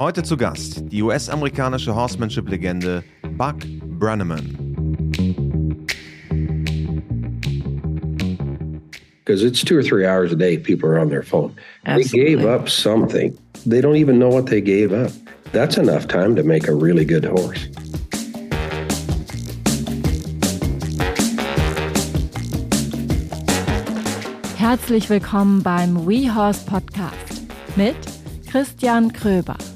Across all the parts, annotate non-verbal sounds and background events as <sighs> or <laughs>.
Heute zu Gast die US-amerikanische Horsemanship-Legende Buck Brannaman. Because it's two or three hours a day, people are on their phone. Absolutely. They gave up something. They don't even know what they gave up. That's enough time to make a really good horse. Herzlich willkommen beim WeHorse Podcast mit Christian Kröber.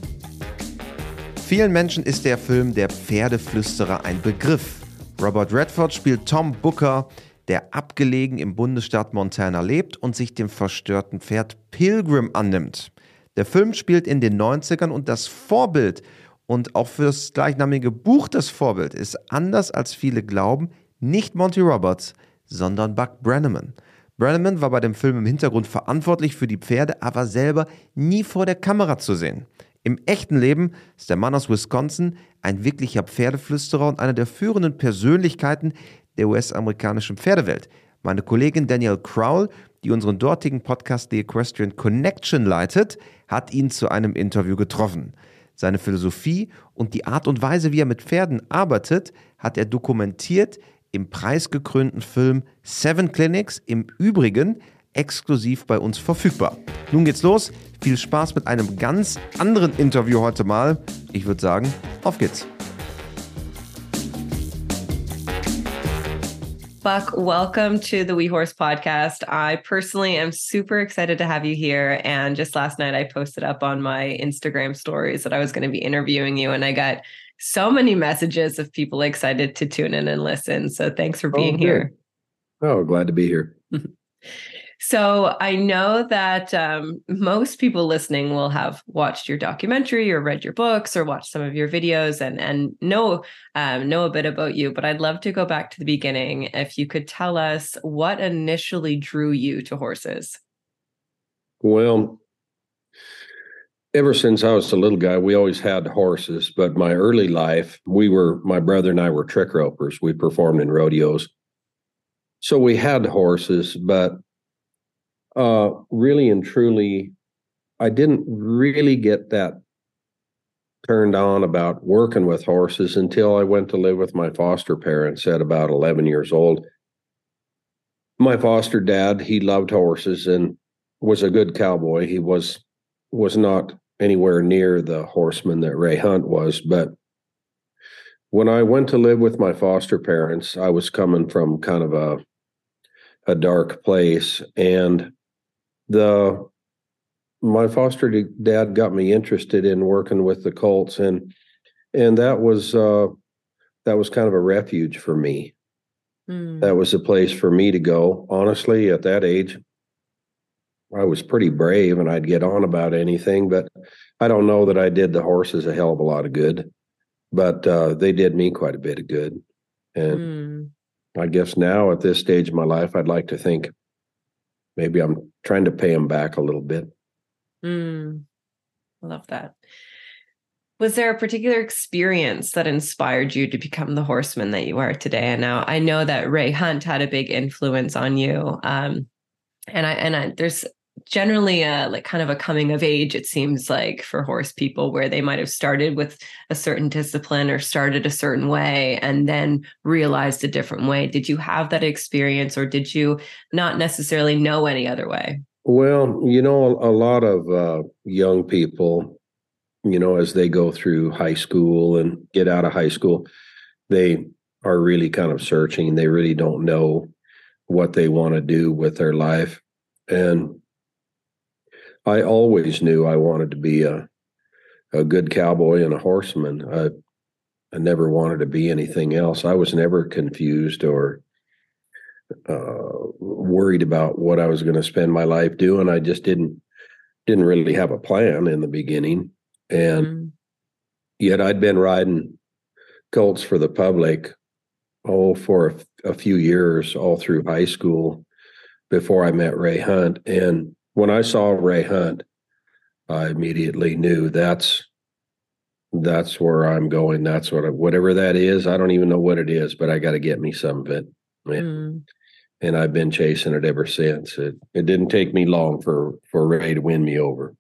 Vielen Menschen ist der Film Der Pferdeflüsterer ein Begriff. Robert Redford spielt Tom Booker, der abgelegen im Bundesstaat Montana lebt und sich dem verstörten Pferd Pilgrim annimmt. Der Film spielt in den 90ern und das Vorbild und auch für das gleichnamige Buch das Vorbild ist anders als viele glauben, nicht Monty Roberts, sondern Buck Brannaman. Brannaman war bei dem Film im Hintergrund verantwortlich für die Pferde, aber selber nie vor der Kamera zu sehen. Im echten Leben ist der Mann aus Wisconsin ein wirklicher Pferdeflüsterer und einer der führenden Persönlichkeiten der US-amerikanischen Pferdewelt. Meine Kollegin Danielle Crowell, die unseren dortigen Podcast The Equestrian Connection leitet, hat ihn zu einem Interview getroffen. Seine Philosophie und die Art und Weise, wie er mit Pferden arbeitet, hat er dokumentiert im preisgekrönten Film Seven Clinics, im Übrigen exklusiv bei uns verfügbar. Nun geht's los. Viel Spaß mit einem ganz anderen Interview heute mal. Ich würde sagen, auf geht's. Buck, welcome to the We Horse podcast. I personally am super excited to have you here. And just last night, I posted up on my Instagram stories that I was going to be interviewing you, and I got so many messages of people excited to tune in and listen. So thanks for being Oh, here. Oh, glad to be here. <laughs> So I know that um, most people listening will have watched your documentary or read your books or watched some of your videos and and know um, know a bit about you. But I'd love to go back to the beginning. If you could tell us what initially drew you to horses. Well, ever since I was a little guy, we always had horses. But my early life, we were, my brother and I were trick ropers. We performed in rodeos. So we had horses, but uh, really and truly, I didn't really get that turned on about working with horses until I went to live with my foster parents at about 11 years old. My foster dad, he loved horses and was a good cowboy. He was was not anywhere near the horseman that Ray Hunt was, but when I went to live with my foster parents, I was coming from kind of a a dark place and the my foster dad got me interested in working with the colts and and that was uh that was kind of a refuge for me Hmm. that was a place for me to go. Honestly, at that age, I was pretty brave and I'd get on about anything, but I don't know that I did the horses a hell of a lot of good, but uh, they did me quite a bit of good. And Hmm. I guess now at this stage of my life, I'd like to think maybe I'm trying to pay him back a little bit. Mm. Love that. Was there a particular experience that inspired you to become the horseman that you are today? And now I know that Ray Hunt had a big influence on you. Um, and I and I, there's generally a like kind of a coming of age, it seems like, for horse people where they might have started with a certain discipline or started a certain way and then realized a different way. Did you have that experience or did you not necessarily know any other way? Well, you know, a, a lot of uh, young people, you know, as they go through high school and get out of high school, they are really kind of searching. They really don't know what they want to do with their life. And I always knew I wanted to be a a good cowboy and a horseman. I I never wanted to be anything else. I was never confused or uh, worried about what I was going to spend my life doing. I just didn't didn't really have a plan in the beginning, and Mm. yet I'd been riding colts for the public oh for a, a few years, all through high school, before I met Ray Hunt. And when I saw Ray Hunt, I immediately knew that's that's where I'm going. That's what I, whatever that is. I don't even know what it is, but I got to get me some of it. And, Mm. and I've been chasing it ever since. It it didn't take me long for for Ray to win me over.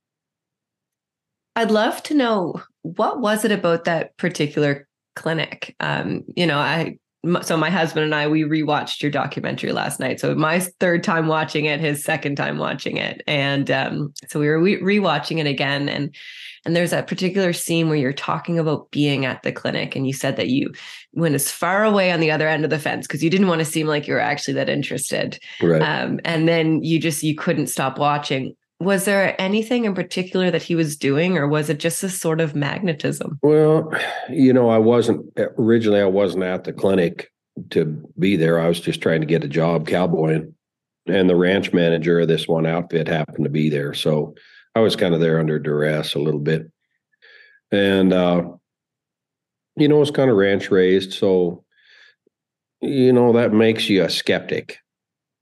I'd love to know what was it about that particular clinic? Um, you know, I so my husband and I we rewatched your documentary last night. So my third time watching it, his second time watching it, and um, so we were re- rewatching it again. And and there's that particular scene where you're talking about being at the clinic, and you said that you went as far away on the other end of the fence because you didn't want to seem like you were actually that interested. Right. Um, and then you just you couldn't stop watching. Was there anything in particular that he was doing, or was it just a sort of magnetism? Well, you know, I wasn't originally. I wasn't at the clinic to be there. I was just trying to get a job cowboying, and the ranch manager of this one outfit happened to be there. So I was kind of there under duress a little bit, and uh, you know, I was kind of ranch raised, so you know that makes you a skeptic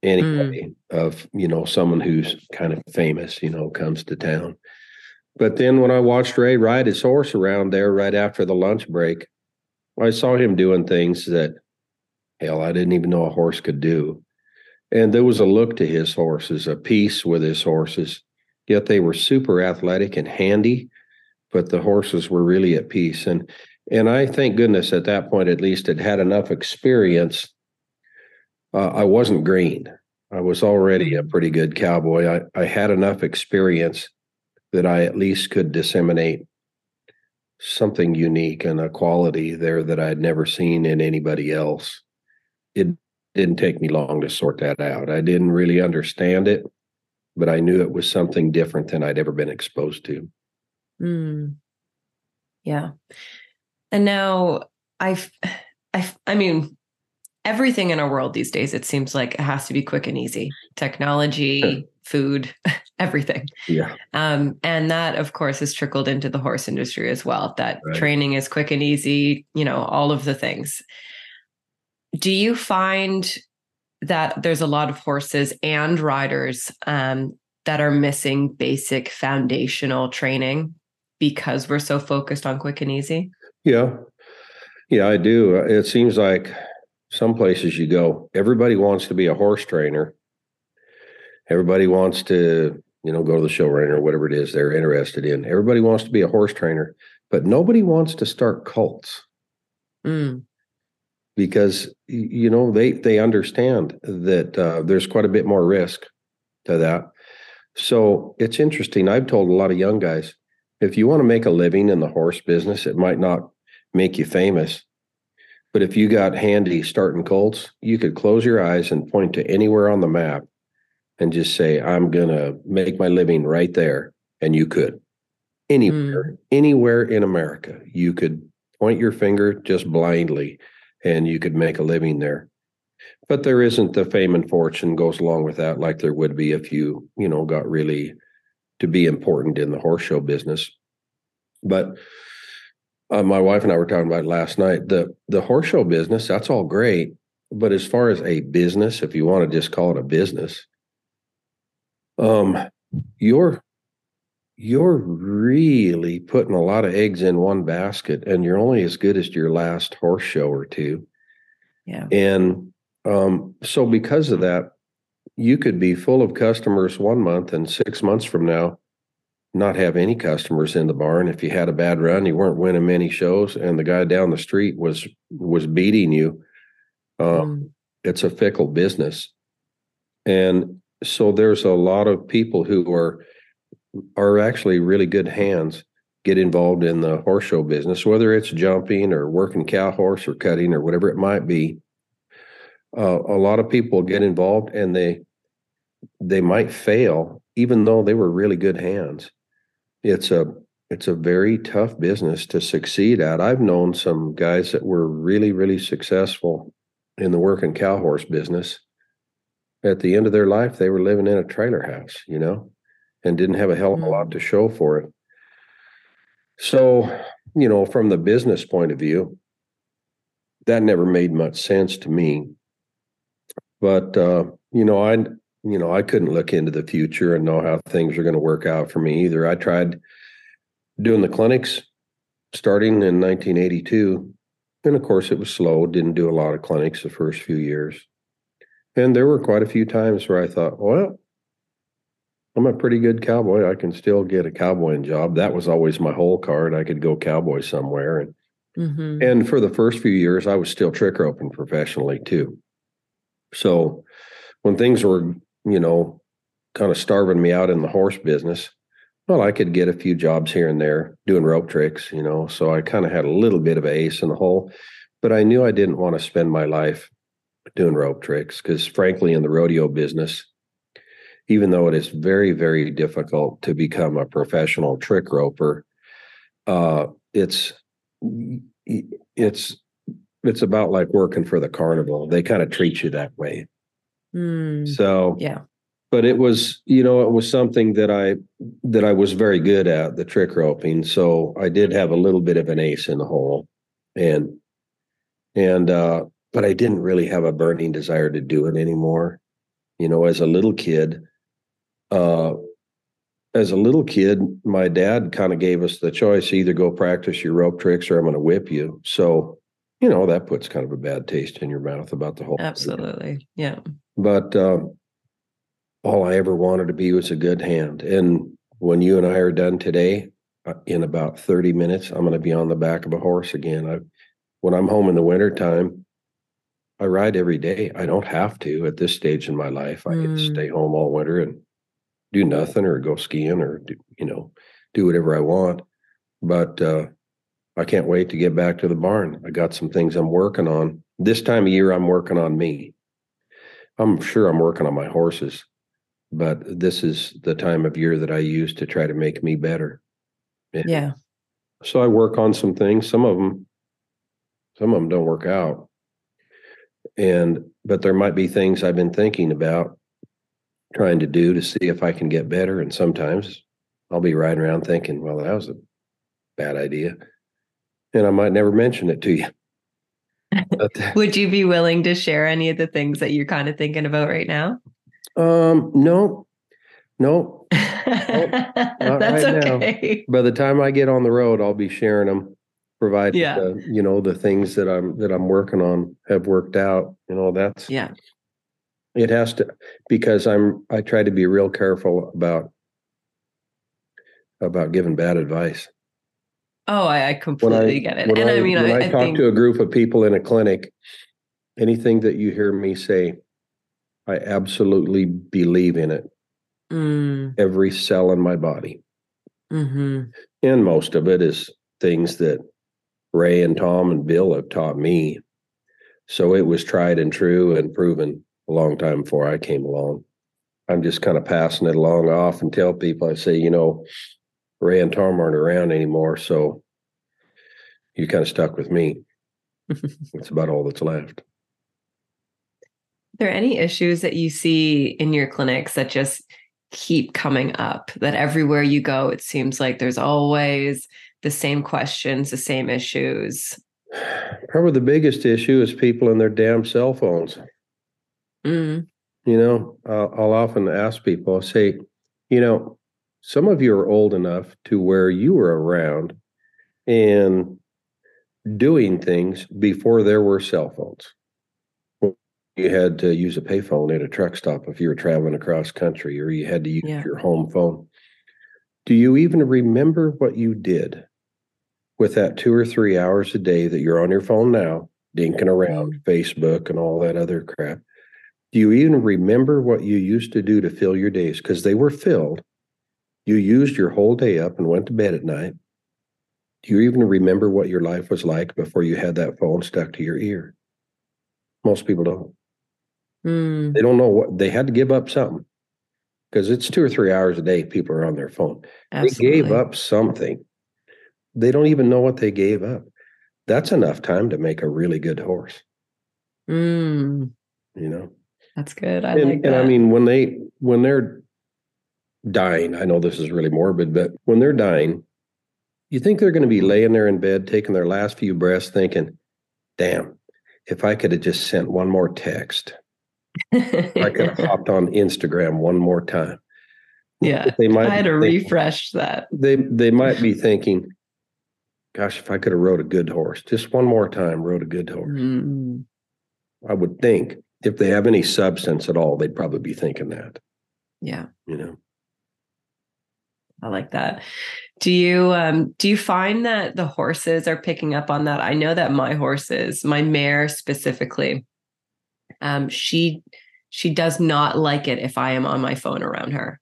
anybody mm. of you know someone who's kind of famous you know comes to town. But then when i watched ray ride his horse around there right after the lunch break i saw him doing things that hell i didn't even know a horse could do. And there was a look to his horses a peace with his horses. Yet they were super athletic and handy but the horses were really at peace. And and i thank goodness at that point at least had had enough experience uh, I wasn't green. I was already a mm-hmm. pretty good cowboy. I, I had enough experience that I at least could disseminate something unique and a quality there that I'd never seen in anybody else. It didn't take me long to sort that out. I didn't really understand it, but I knew it was something different than I'd ever been exposed to. Mm. Yeah. And now I've, I, <sighs> I mean, everything in our world these days, it seems like it has to be quick and easy. Technology, food, <laughs> everything. Yeah. Um, and that, of course, has trickled into the horse industry as well. That right. training is quick and easy, you know, all of the things. Do you find that there's a lot of horses and riders um, that are missing basic foundational training because we're so focused on quick and easy? Yeah. Yeah, I do. It seems like some places you go, everybody wants to be a horse trainer. Everybody wants to, you know, go to the show ring or whatever it is they're interested in. Everybody wants to be a horse trainer, but nobody wants to start cults. Mm. Because you know they they understand that uh, there's quite a bit more risk to that. So it's interesting. I've told a lot of young guys, if you want to make a living in the horse business, it might not make you famous, but if you got handy starting colts, you could close your eyes and point to anywhere on the map and just say, I'm going to make my living right there. And you could. Anywhere, mm. anywhere in America, you could point your finger just blindly and you could make a living there. But there isn't the fame and fortune goes along with that, like there would be if you, you know, got really to be important in the horse show business. But uh, my wife and I were talking about last night. The the horse show business, that's all great. But as far as a business, if you want to just call it a business, um, you're you're really putting a lot of eggs in one basket, and you're only as good as your last horse show or two. Yeah. And um, so because of that, you could be full of customers one month, and six months from now, not have any customers in the barn. If you had a bad run, you weren't winning many shows, and the guy down the street was was beating you. Uh, mm. It's a fickle business, and so there's a lot of people who are are actually really good hands get involved in the horse show business, whether it's jumping or working cow horse or cutting or whatever it might be. Uh, a lot of people get involved and they they might fail even though they were really good hands it's a it's a very tough business to succeed at. I've known some guys that were really, really successful in the working cow horse business. At the end of their life, they were living in a trailer house, you know, and didn't have a hell of a lot mm. to show for it. So, you know, from the business point of view, that never made much sense to me. But uh, you know, I you know, I couldn't look into the future and know how things are going to work out for me either. I tried doing the clinics starting in 1982. And of course, it was slow, didn't do a lot of clinics the first few years. And there were quite a few times where I thought, well, I'm a pretty good cowboy. I can still get a cowboying job. That was always my whole card. I could go cowboy somewhere. And Mhm. and for the first few years, I was still trick roping professionally too. So when things were, you know, kind of starving me out in the horse business, well, I could get a few jobs here and there doing rope tricks, you know. So I kind of had a little bit of an ace in the hole, but I knew I didn't want to spend my life doing rope tricks because, frankly, in the rodeo business, even though it is very, very difficult to become a professional trick roper, uh, it's it's it's about like working for the carnival. They kind of treat you that way. Mm. So Yeah. but it was you know it was something that i that i was very good at the trick roping so i did have a little bit of an ace in the hole and and uh but i didn't really have a burning desire to do it anymore you know as a little kid uh as a little kid my dad kind of gave us the choice either go practice your rope tricks or i'm going to whip you so you know that puts kind of a bad taste in your mouth about the whole thing. Absolutely. Yeah. But um, all I ever wanted to be was a good hand. And when you and I are done today, uh, in about 30 minutes, I'm going to be on the back of a horse again. I, when I'm home in the wintertime, I ride every day. I don't have to at this stage in my life. I can Mm. stay home all winter and do nothing or go skiing or, do, you know, do whatever I want. But uh, I can't wait to get back to the barn. I got some things I'm working on. This time of year, I'm working on me. I'm sure I'm working on my horses, but this is the time of year that I use to try to make me better. And Yeah. So I work on some things. Some of them, some of them don't work out. And, but there might be things I've been thinking about trying to do to see if I can get better. And sometimes I'll be riding around thinking, well, that was a bad idea. And I might never mention it to you. <laughs> Would you be willing to share any of the things that you're kind of thinking about right now? um, no, no, <laughs> That's right now. okay. by the time I get on the road, I'll be sharing them, provided Yeah. uh, you know the things that I'm that I'm working on have worked out. You know, that's Yeah. it has to because I'm I try to be real careful about about giving bad advice. Oh, I, I completely get it. And I, mean, when I, I, I talk think, to a group of people in a clinic, anything that you hear me say, I absolutely believe in it. mm, Every cell in my body. hmm and most of it is things that Ray and Tom and Bill have taught me. So it was tried and true and proven a long time before I came along. I'm just kind of passing it along off and tell people I say, you know, Ray and Tom aren't around anymore, so you kind of stuck with me. <laughs> That's about all that's left. Are there any issues that you see in your clinics that just keep coming up? That everywhere you go, it seems like there's always the same questions, the same issues. Probably the biggest issue is people and their damn cell phones. Mm, You know, I'll, I'll often ask people, I'll say, you know, some of you are old enough to where you were around and doing things before there were cell phones. You had to use a payphone at a truck stop if you were traveling across country, or you had to use Yeah. your home phone. Do you even remember what you did with that two or three hours a day that you're on your phone now, dinking around Facebook and all that other crap? Do you even remember what you used to do to fill your days? Because they were filled. You used your whole day up and went to bed at night. Do you even remember what your life was like before you had that phone stuck to your ear? Most people don't. mm, They don't know what they had to give up something because it's two or three hours a day people are on their phone. They gave up something. They don't even know what they gave up. That's enough time to make a really good horse, Mm, you know? that's good. I and, like and. I mean, when they when they're dying, I know this is really morbid, but when they're dying, you think they're going to be laying there in bed, taking their last few breaths, thinking, "Damn, if I could have just sent one more text, I could have <laughs> hopped on Instagram one more time." yeah. They might I had to thinking- refresh that. They they might be thinking, "Gosh, if I could have rode a good horse, just one more time, rode a good horse." Mm, I would think if they have any substance at all, they'd probably be thinking that. yeah. You know. I like that. Do you um do you find that the horses are picking up on that? I know that my horses, my mare specifically, um, she she does not like it if I am on my phone around her.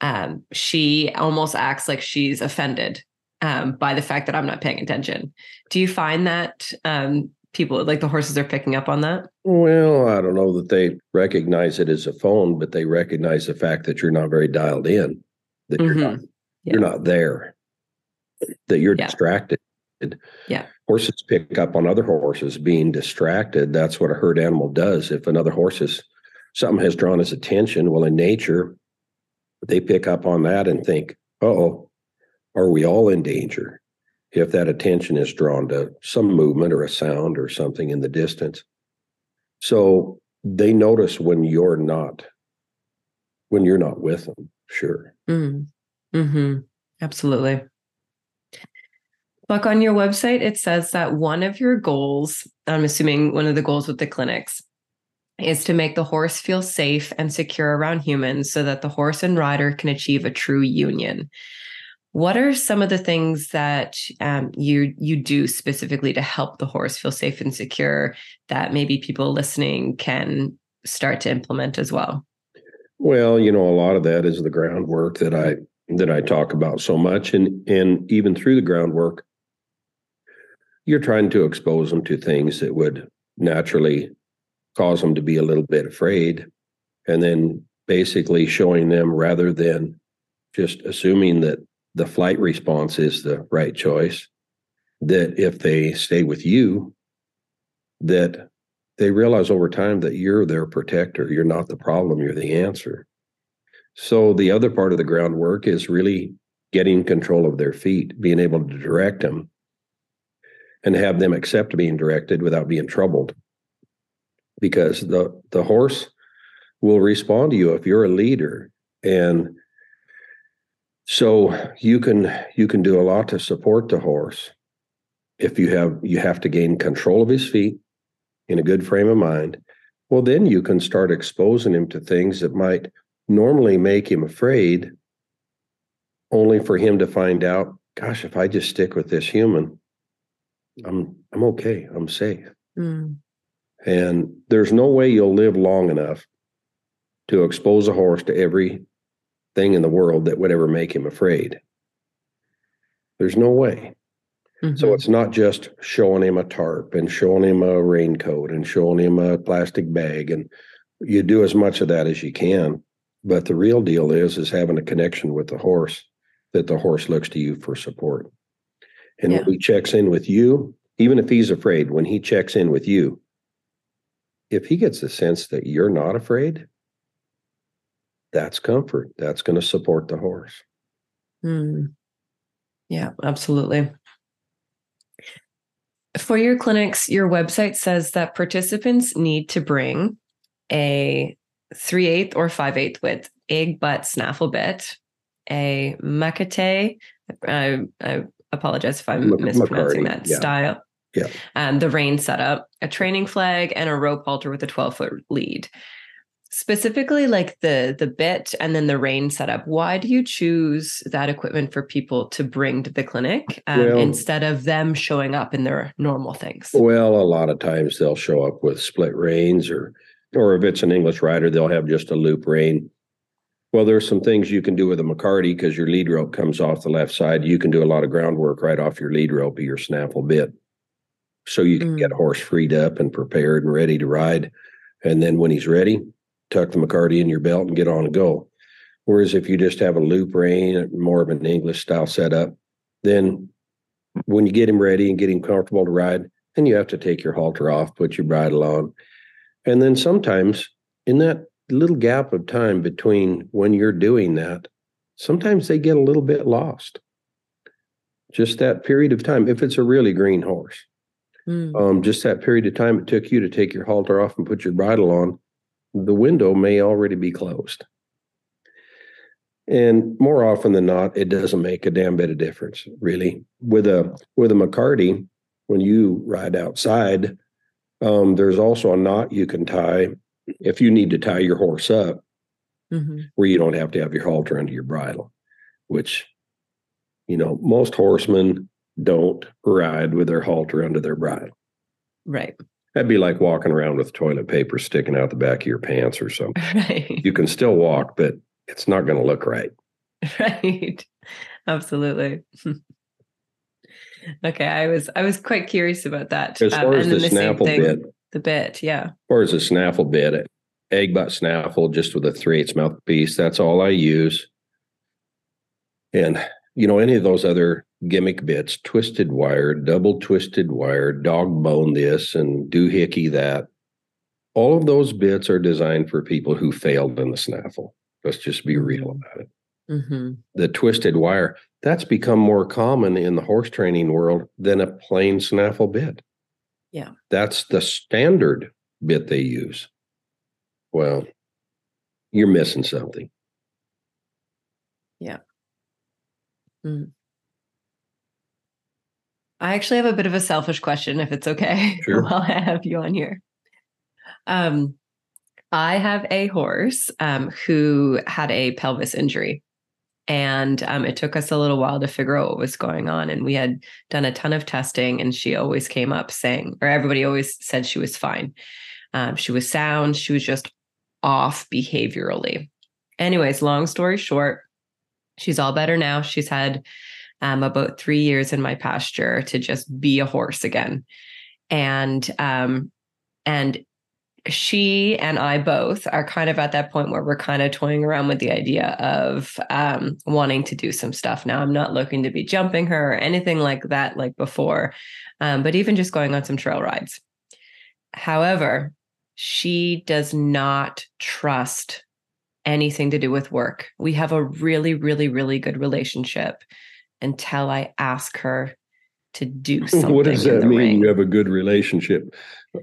Um, she almost acts like she's offended um, by the fact that I'm not paying attention. Do you find that um, people like the horses are picking up on that? Well, I don't know that they recognize it as a phone, but they recognize the fact that you're not very dialed in, that you're not. Mm-hmm. Yeah. you're not there, that you're Yeah. distracted. Yeah. Horses pick up on other horses being distracted. That's what a herd animal does. If another horse is something has drawn his attention, well, in nature, they pick up on that and think, oh, are we all in danger? If that attention is drawn to some movement or a sound or something in the distance. So they notice when you're not, when you're not with them, sure. Mm. hmm Absolutely. Buck, on your website, it says that one of your goals, I'm assuming one of the goals with the clinics, is to make the horse feel safe and secure around humans so that the horse and rider can achieve a true union. What are some of the things that um, you you do specifically to help the horse feel safe and secure that maybe people listening can start to implement as well? Well, you know, a lot of that is the groundwork that I that I talk about so much, and and even through the groundwork, you're trying to expose them to things that would naturally cause them to be a little bit afraid, and then basically showing them rather than just assuming that the flight response is the right choice, that if they stay with you, that they realize over time that you're their protector. You're not the problem, you're the answer. So the other part of the groundwork is really getting control of their feet, being able to direct them and have them accept being directed without being troubled. Because the the horse will respond to you if you're a leader and so you can you can do a lot to support the horse if you have you have to gain control of his feet in a good frame of mind, well, then you can start exposing him to things that might normally make him afraid, only for him to find out, gosh, if I just stick with this human, I'm I'm okay, I'm safe. Mm. And there's no way you'll live long enough to expose a horse to every thing in the world that would ever make him afraid. There's no way. So Mhm. it's not just showing him a tarp and showing him a raincoat and showing him a plastic bag and you do as much of that as you can. But the real deal is is having a connection with the horse that the horse looks to you for support. And Yeah. when he checks in with you, even if he's afraid, when he checks in with you, if he gets the sense that you're not afraid, that's comfort. That's going to support the horse. Mm. Yeah, absolutely. For your clinics, your website says that participants need to bring a 3 8 or 5 8 width egg butt snaffle bit, a mecate, I, I apologize if I'm Mac- mispronouncing that yeah. style. Yeah. And the rein setup, a training flag, and a rope halter with a 12 foot lead specifically like the the bit and then the rein setup why do you choose that equipment for people to bring to the clinic um, Well- instead of them showing up in their normal things Well, a lot of times they'll show up with split reins or or if it's an English rider, they'll have just a loop rein. Well, there's some things you can do with a McCarty because your lead rope comes off the left side. You can do a lot of groundwork right off your lead rope of your snaffle bit. So you can get a horse freed up and prepared and ready to ride. And then when he's ready, tuck the McCarty in your belt and get on and go. Whereas if you just have a loop rein, more of an English style setup, then when you get him ready and get him comfortable to ride, then you have to take your halter off, put your bridle on. And then sometimes in that little gap of time between when you're doing that, sometimes they get a little bit lost. Just that period of time, if it's a really green horse, Mm. um, just that period of time it took you to take your halter off and put your bridle on, the window may already be closed. And more often than not, it doesn't make a damn bit of difference, really. With a with a McCarty, when you ride outside, um, there's also a knot you can tie if you need to tie your horse up Mhm. where you don't have to have your halter under your bridle. which, you know, most horsemen don't ride with their halter under their bridle. Right. That'd be like walking around with toilet paper sticking out the back of your pants or something. <laughs> Right. You can still walk, but it's not going to look right. <laughs> Right. Absolutely. <laughs> okay. I was I was quite curious about that. As far Um, as and the then snaffle thing, bit, The bit, yeah. as far as the snaffle bit, egg butt snaffle just with a three eighths mouthpiece. That's all I use. And you know, any of those other gimmick bits, twisted wire, double twisted wire, dog bone this and doohickey that. All of those bits are designed for people who failed in the snaffle. Let's just be real Mhm. about it. hmm The twisted wire, that's become more common in the horse training world than a plain snaffle bit. Yeah. That's the standard bit they use. Well, you're missing something. I actually have a bit of a selfish question, if it's okay, <laughs> Sure. while I have you on here. Um, I have a horse um, who had a pelvis injury, and um, it took us a little while to figure out what was going on. And we had done a ton of testing, and she always came up saying, or everybody always said she was fine. Um, she was sound. She was just off behaviorally. Anyways, long story short, she's all better now. She's had um, about three years in my pasture to just be a horse again. And um, and she and I both are kind of at that point where we're kind of toying around with the idea of um, wanting to do some stuff. Now, I'm not looking to be jumping her or anything like that, like before, um, but even just going on some trail rides. However, she does not trust anything to do with work. We have a really, really, really good relationship until I ask her to do <laughs> something. what does that mean? ring. You have a good relationship.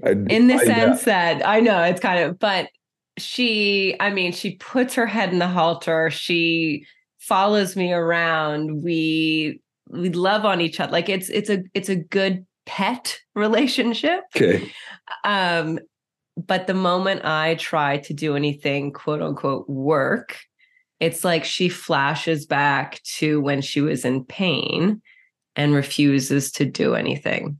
I in the that. sense that I know it's kind of, but she, I mean, she puts her head in the halter. She follows me around. We we love on each other. Like it's it's a it's a good pet <laughs> relationship. Okay. Um, but the moment I try to do anything quote unquote work, it's like she flashes back to when she was in pain and refuses to do anything.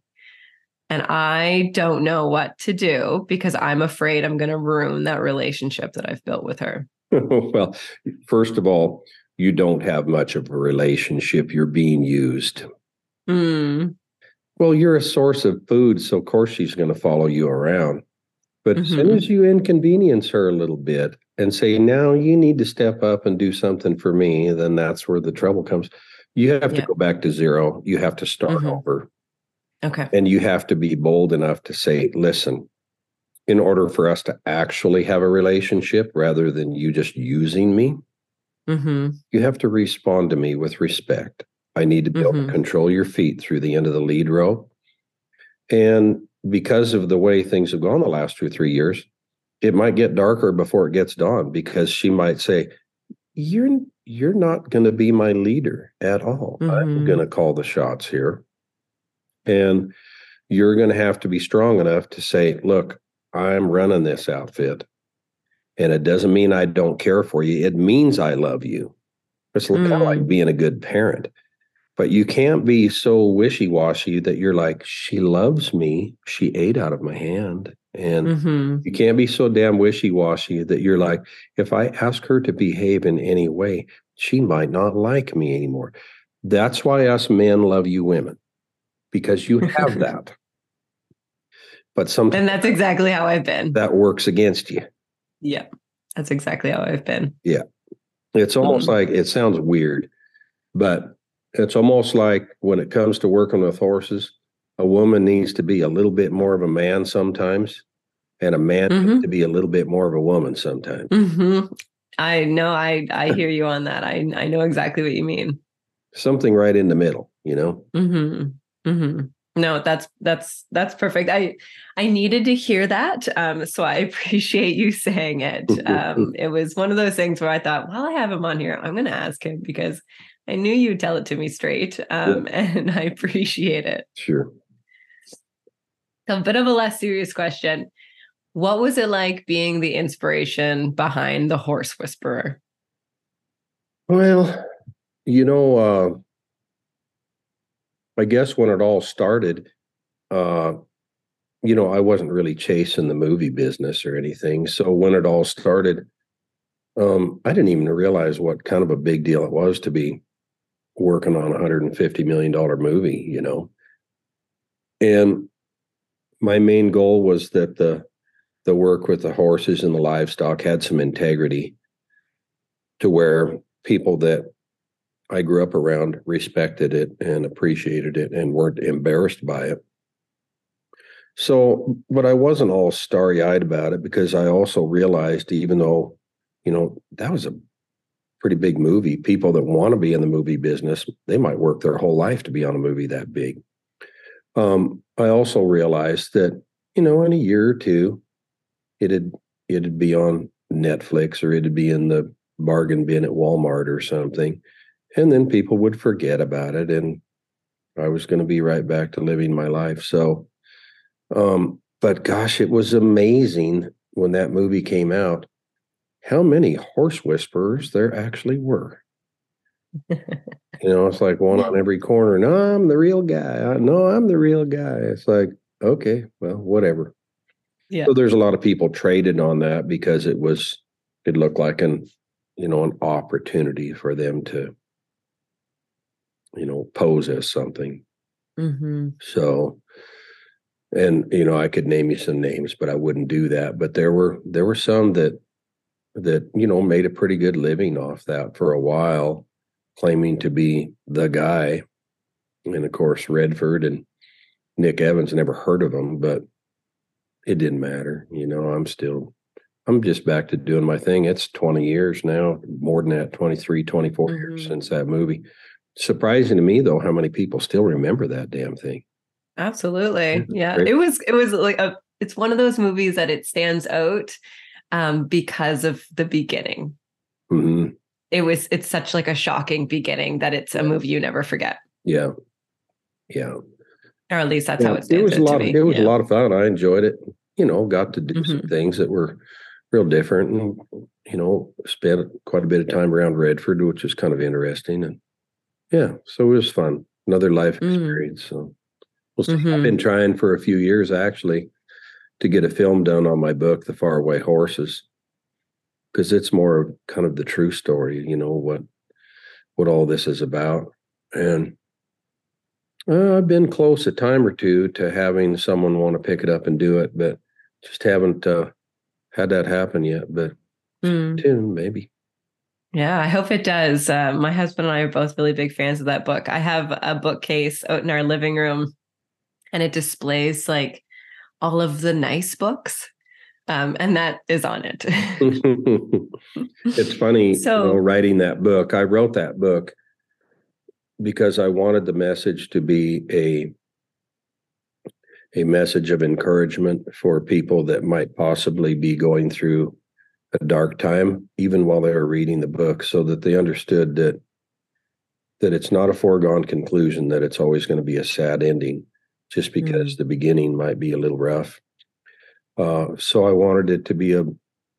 And I don't know what to do because I'm afraid I'm going to ruin that relationship that I've built with her. <laughs> well, first of all, you don't have much of a relationship. You're being used. Mm, Well, you're a source of food, so of course she's going to follow you around. But as soon Mhm. as you inconvenience her a little bit and say, now you need to step up and do something for me, then that's where the trouble comes. You have to go back to zero. You have to start Mhm. over. okay. And you have to be bold enough to say, listen, in order for us to actually have a relationship rather than you just using me, hmm you have to respond to me with respect. I need to be able to control your feet through the end of the lead row. And because of the way things have gone the last two or three years, it might get darker before it gets dawn because she might say, You're you're not going to be my leader at all. I'm Mhm. going to call the shots here. And you're going to have to be strong enough to say, look, I'm running this outfit. And it doesn't mean I don't care for you. It means I love you. It's kind of like Mm. being a good parent. But you can't be so wishy washy that you're like, she loves me. She ate out of my hand. And hmm you can't be so damn wishy washy that you're like, if I ask her to behave in any way, she might not like me anymore. That's why us men love you women because you have <laughs> that. But sometimes And that's exactly how I've been. that works against you. Yeah. That's exactly how I've been. Yeah. It's almost Mhm. like it sounds weird, but it's almost like when it comes to working with horses, a woman needs to be a little bit more of a man sometimes, and a man Mhm. needs to be a little bit more of a woman sometimes. hmm I know. I I hear you on that. I I know exactly what you mean. Something right in the middle, you know? hmm hmm No, that's that's that's perfect. I I needed to hear that, um, so I <laughs> appreciate you saying it. <laughs> Um, it was one of those things where I thought, while I have him on here, I'm going to ask him because I knew you'd tell it to me straight, um, <laughs> and I appreciate it. Sure. A bit of a less serious question. What was it like being the inspiration behind the Horse Whisperer? Well, you know, uh, I guess when it all started, uh, you know, I wasn't really chasing the movie business or anything. So when it all started, um, I didn't even realize what kind of a big deal it was to be working on a hundred and fifty million dollar movie. You know, and my main goal was that the the work with the horses and the livestock had some integrity to where people that I grew up around respected it and appreciated it and weren't embarrassed by it. So, but I wasn't all starry eyed about it because I also realized, even though, you know, that was a pretty big movie, people that want to be in the movie business, they might work their whole life to be on a movie that big. Um, I also realized that, you know, in a year or two, it'd it'd be on Netflix or it'd be in the bargain bin at Walmart or something. And then people would forget about it and I was going to be right back to living my life. So um, but gosh, it was amazing when that movie came out how many horse whisperers there actually were. you know, it's like one <laughs> on every corner. No, I'm the real guy. No, I'm the real guy. It's like, okay, well, whatever. Yeah. So there's a lot of people traded on that because it was, it looked like an, you know, an opportunity for them to, you know, pose as something. Mm-hmm. So, and you know i could name you some names but i wouldn't do that but there were there were some that that you know made a pretty good living off that for a while claiming to be the guy and of course redford and nick evans never heard of him but it didn't matter you know i'm still i'm just back to doing my thing it's 20 years now more than that 23 24 mm-hmm. years since that movie surprising to me though how many people still remember that damn thing Absolutely. Yeah. It was it was like a it's one of those movies that it stands out um because of the beginning. Mm-hmm. It was it's such like a shocking beginning that it's a movie you never forget. Yeah. Yeah. Or at least that's yeah, how it stands. It was a lot of, it was yeah. a lot of fun. I enjoyed it. You know, got to do mm-hmm. some things that were real different and you know, spent quite a bit of time around Redford, which was kind of interesting. And yeah, so it was fun. Another life mm. experience. So We'll see. Mm-hmm. I've been trying for a few years actually to get a film done on my book, The Faraway Horses, because it's more kind of the true story, you know, what what all this is about. And uh, I've been close a time or two to having someone want to pick it up and do it, but just haven't uh, had that happen yet. But mm. maybe. Yeah, I hope it does. Uh, my husband and I are both really big fans of that book. I have a bookcase out in our living room and it displays like all of the nice books um, and that is on it. <laughs> It's funny so you know, writing that book. I wrote that book because i wanted the message to be a a message of encouragement for people that might possibly be going through a dark time even while they were reading the book so that they understood that that it's not a foregone conclusion that it's always going to be a sad ending just because mm. the beginning might be a little rough. Uh, so I wanted it to be a,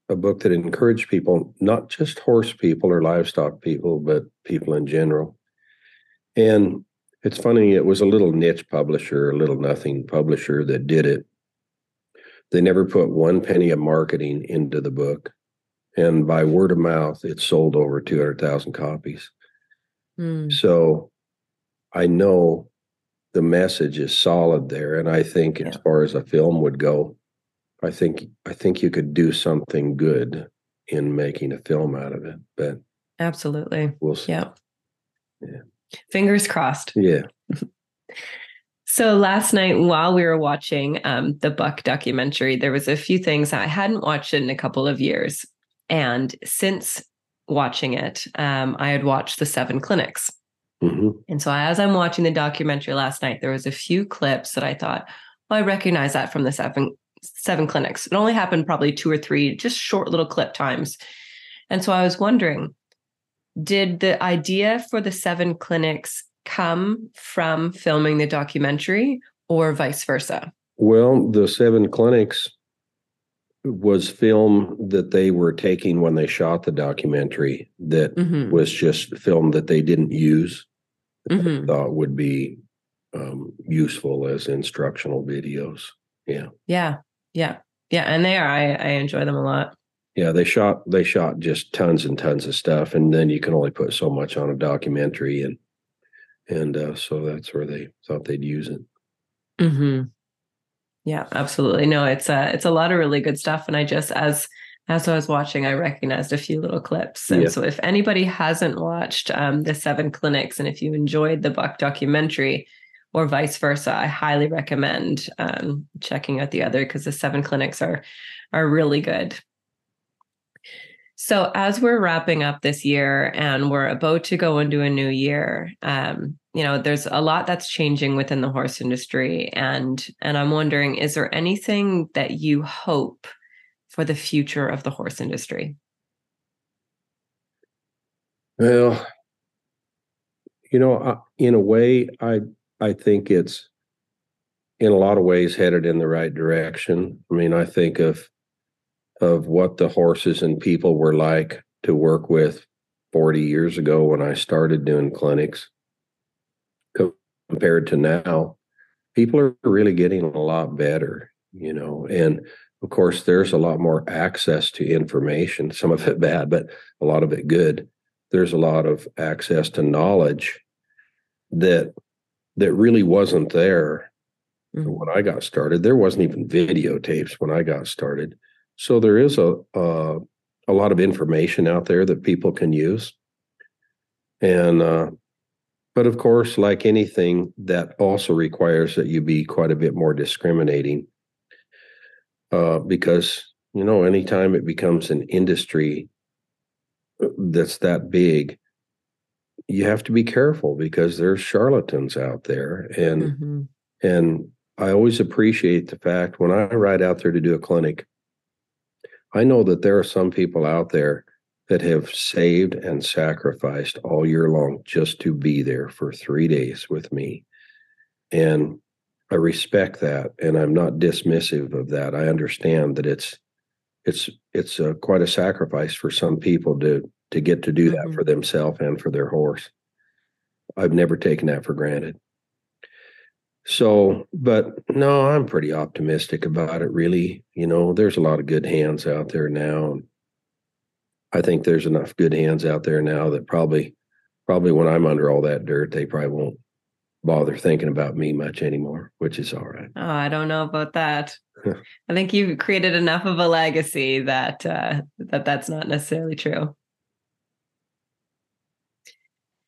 a book that encouraged people, not just horse people or livestock people, but people in general. And it's funny, it was a little niche publisher, a little nothing publisher that did it. They never put one penny of marketing into the book. And by word of mouth, it sold over 200,000 copies. Mm. So I know the message is solid there and i think yeah. as far as a film would go i think i think you could do something good in making a film out of it but absolutely. we'll see. yeah. Yeah. Fingers crossed. Yeah. <laughs> So last night while we were watching um, the buck documentary there was a few things i hadn't watched in a couple of years and since watching it um, i had watched the seven clinics Mm-hmm. And so as I'm watching the documentary last night, there was a few clips that I thought, well, I recognize that from the seven seven clinics. It only happened probably two or three, just short little clip times. And so I was wondering, did the idea for the seven clinics come from filming the documentary or vice versa? Well, the seven clinics was film that they were taking when they shot the documentary that Mhm. was just film that they didn't use Mhm. thought would be um, useful as instructional videos. Yeah. Yeah. Yeah. Yeah. And they are. I, I enjoy them a lot. Yeah, they shot they shot just tons and tons of stuff, and then you can only put so much on a documentary, and and uh, so that's where they thought they'd use it. hmm Yeah, absolutely. No, it's a it's a lot of really good stuff. And I just as as I was watching, I recognized a few little clips. And Yeah. so if anybody hasn't watched um, the seven clinics, and if you enjoyed the Buck documentary, or vice versa, I highly recommend um, checking out the other because the seven clinics are are really good. So as we're wrapping up this year and we're about to go into a new year, um, you know, there's a lot that's changing within the horse industry, and and I'm wondering, is there anything that you hope for the future of the horse industry? Well, you know, in a way, I I think it's in a lot of ways headed in the right direction. I mean, I think of of what the horses and people were like to work with 40 years ago when I started doing clinics compared to now. People are really getting a lot better, you know, and of course there's a lot more access to information, some of it bad, but a lot of it good. There's a lot of access to knowledge that that really wasn't there Mhm. when I got started. There wasn't even videotapes when I got started. So there is a uh, a lot of information out there that people can use. And uh, but of course, like anything, that also requires that you be quite a bit more discriminating. Uh, because you know, anytime it becomes an industry uh, that's that big, you have to be careful because there's charlatans out there and Mhm. and I always appreciate the fact when I ride out there to do a clinic, I know that there are some people out there that have saved and sacrificed all year long just to be there for three days with me. And I respect that. And I'm not dismissive of that. I understand that it's it's it's uh, quite a sacrifice for some people to to get to do that Mhm. for themselves and for their horse. I've never taken that for granted. So, but no, I'm pretty optimistic about it, really. You know, there's a lot of good hands out there now. I think there's enough good hands out there now that probably, probably when I'm under all that dirt, they probably won't bother thinking about me much anymore, which is all right. Oh, I don't know about that. <laughs> I think you've created enough of a legacy that uh, that that's not necessarily true.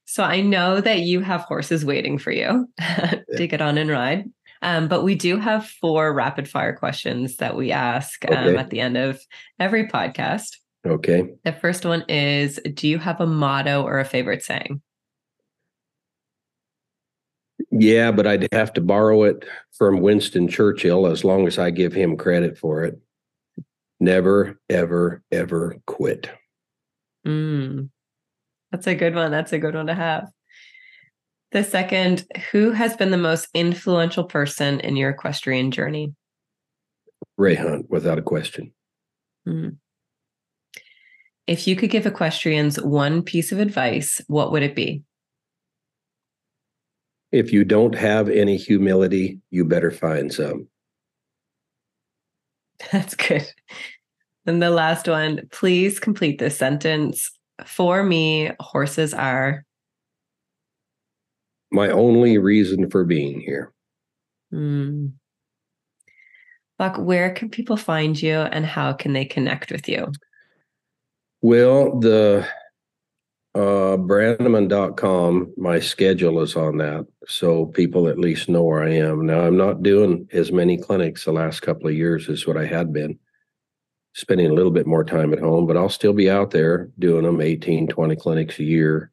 So I know that you have horses waiting for you <laughs> to get on and ride. Um, but we do have four rapid fire questions that we ask um, Okay. at the end of every podcast. Okay. The first one is Do you have a motto or a favorite saying? Yeah, but I'd have to borrow it from Winston Churchill as long as I give him credit for it. Never, ever, ever quit. Mm, that's a good one. That's a good one to have. The second, who has been the most influential person in your equestrian journey? Ray Hunt, without a question. Mm. If you could give equestrians one piece of advice, what would it be? If you don't have any humility, you better find some. <laughs> That's good. And the last one, please complete this sentence. For me, horses are. My only reason for being here. Mm. Buck, where can people find you and how can they connect with you? Well, the uh brannaman.com, my schedule is on that. So people at least know where I am. Now I'm not doing as many clinics the last couple of years as what I had been. Spending a little bit more time at home, but I'll still be out there doing them 18, 20 clinics a year.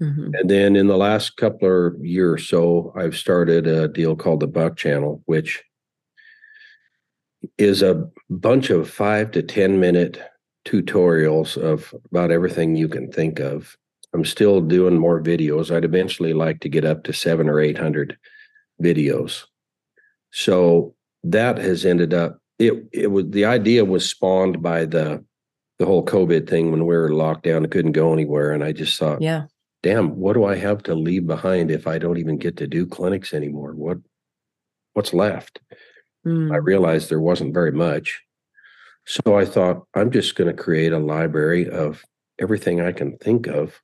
Mhm. And then in the last couple of years or so, I've started a deal called the Buck Channel, which is a bunch of five to 10 minute tutorials of about everything you can think of. I'm still doing more videos. I'd eventually like to get up to seven or 800 videos. So that has ended up, it it was the idea was spawned by the the whole COVID thing when we were locked down and couldn't go anywhere. And I just thought, Yeah. damn, what do I have to leave behind if I don't even get to do clinics anymore? What what's left? I Mm. realized there wasn't very much. So I thought, I'm just going to create a library of everything I can think of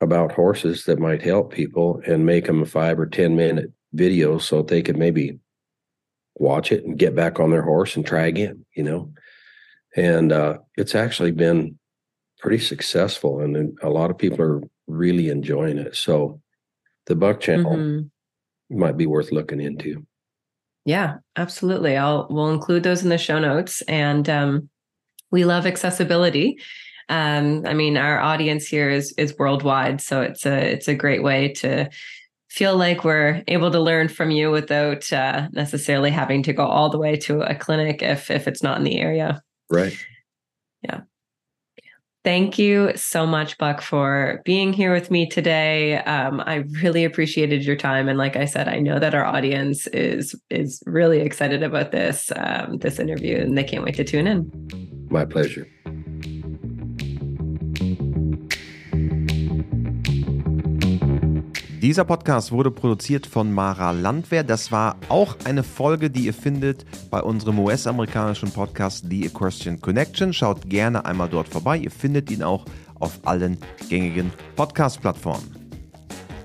about horses that might help people and make them a five or 10 minute video so they could maybe watch it and get back on their horse and try again, you know? And uh, it's actually been pretty successful and a lot of people are really enjoying it. So the Buck channel Mhm. might be worth looking into. Yeah, absolutely. I'll we'll include those in the show notes. And um, we love accessibility. Um, I mean, our audience here is is worldwide, so it's a it's a great way to feel like we're able to learn from you without uh, necessarily having to go all the way to a clinic if if it's not in the area. Right. Thank you so much, Buck, for being here with me today. Um, I really appreciated your time, and like I said, I know that our audience is is really excited about this um, this interview, and they can't wait to tune in. My pleasure. Dieser Podcast wurde produziert von Mara Landwehr. Das war auch eine Folge, die ihr findet bei unserem US-amerikanischen Podcast The Equestrian Connection. Schaut gerne einmal dort vorbei. Ihr findet ihn auch auf allen gängigen Podcast-Plattformen.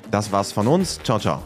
Das war's von uns. Ciao, ciao.